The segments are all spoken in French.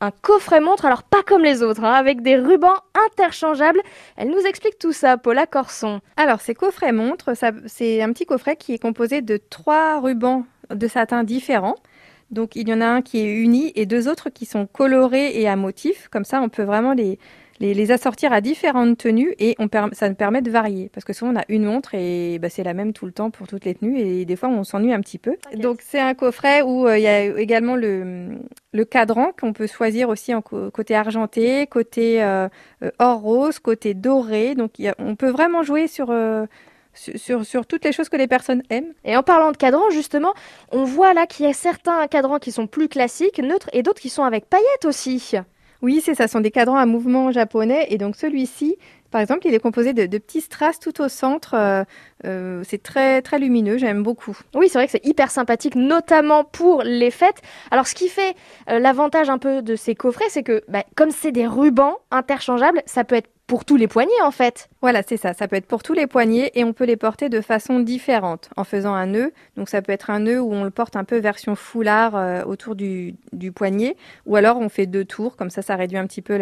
un coffret montre, alors pas comme les autres, hein, avec des rubans interchangeables. Elle nous explique tout ça, Paula Corson. Alors, ces coffrets montres, c'est un petit coffret qui est composé de trois rubans de satin différents. Donc, il y en a un qui est uni et deux autres qui sont colorés et à motif. Comme ça, on peut vraiment les, les, assortir à différentes tenues et on ça nous permet de varier. Parce que souvent on a une montre et bah, c'est la même tout le temps pour toutes les tenues et des fois on s'ennuie un petit peu. Donc c'est un coffret où euh, il y a également le, le cadran qu'on peut choisir aussi en côté argenté, côté euh, euh, or rose, côté doré. Donc on peut vraiment jouer sur... Sur, sur, toutes les choses que les personnes aiment. Et en parlant de cadran, justement, on voit là qu'il y a certains cadrans qui sont plus classiques, neutres, et d'autres qui sont avec paillettes aussi. Oui, c'est ça, ce sont des cadrans à mouvement japonais. Et donc celui-ci, par exemple, il est composé de, petits strass tout au centre. Euh, euh, c'est très très lumineux, j'aime beaucoup. Oui, c'est vrai que c'est hyper sympathique, notamment pour les fêtes. Alors, ce qui fait euh, l'avantage un peu de ces coffrets, c'est que bah, comme c'est des rubans interchangeables, ça peut être pour tous les poignets en fait. Voilà, c'est ça. Ça peut être pour tous les poignets et on peut les porter de façon différente en faisant un nœud. Donc ça peut être un nœud où on le porte un peu version foulard euh, autour du, poignet ou alors on fait deux tours, comme ça ça réduit un petit peu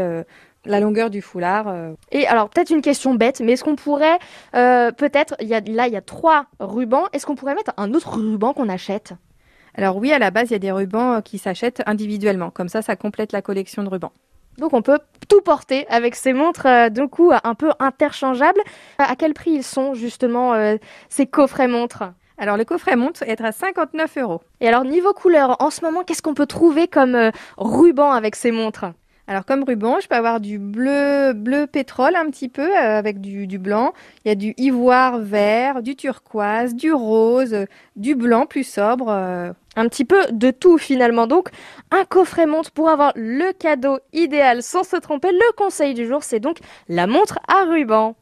la longueur du foulard. Euh. Et alors peut-être une question bête, mais est-ce qu'on pourrait euh, peut-être, y a, là il y a trois rubans, est-ce qu'on pourrait mettre un autre ruban qu'on achète? Alors oui, à la base, il y a des rubans qui s'achètent individuellement. Comme ça, ça complète la collection de rubans. Donc on peut tout porter avec ces montres euh, d'un coup un peu interchangeables. À quel prix ils sont justement euh, ces coffrets montres? Alors le coffret montre est à 59 euros. Et alors niveau couleur, en ce moment, qu'est-ce qu'on peut trouver comme euh, ruban avec ces montres? Alors comme ruban, je peux avoir du bleu bleu pétrole un petit peu avec du, du, blanc. Il y a du ivoire vert, du turquoise, du rose, du blanc plus sobre un petit peu de tout finalement. Donc un coffret montre pour avoir le cadeau idéal sans se tromper. Le conseil du jour, c'est donc la montre à ruban.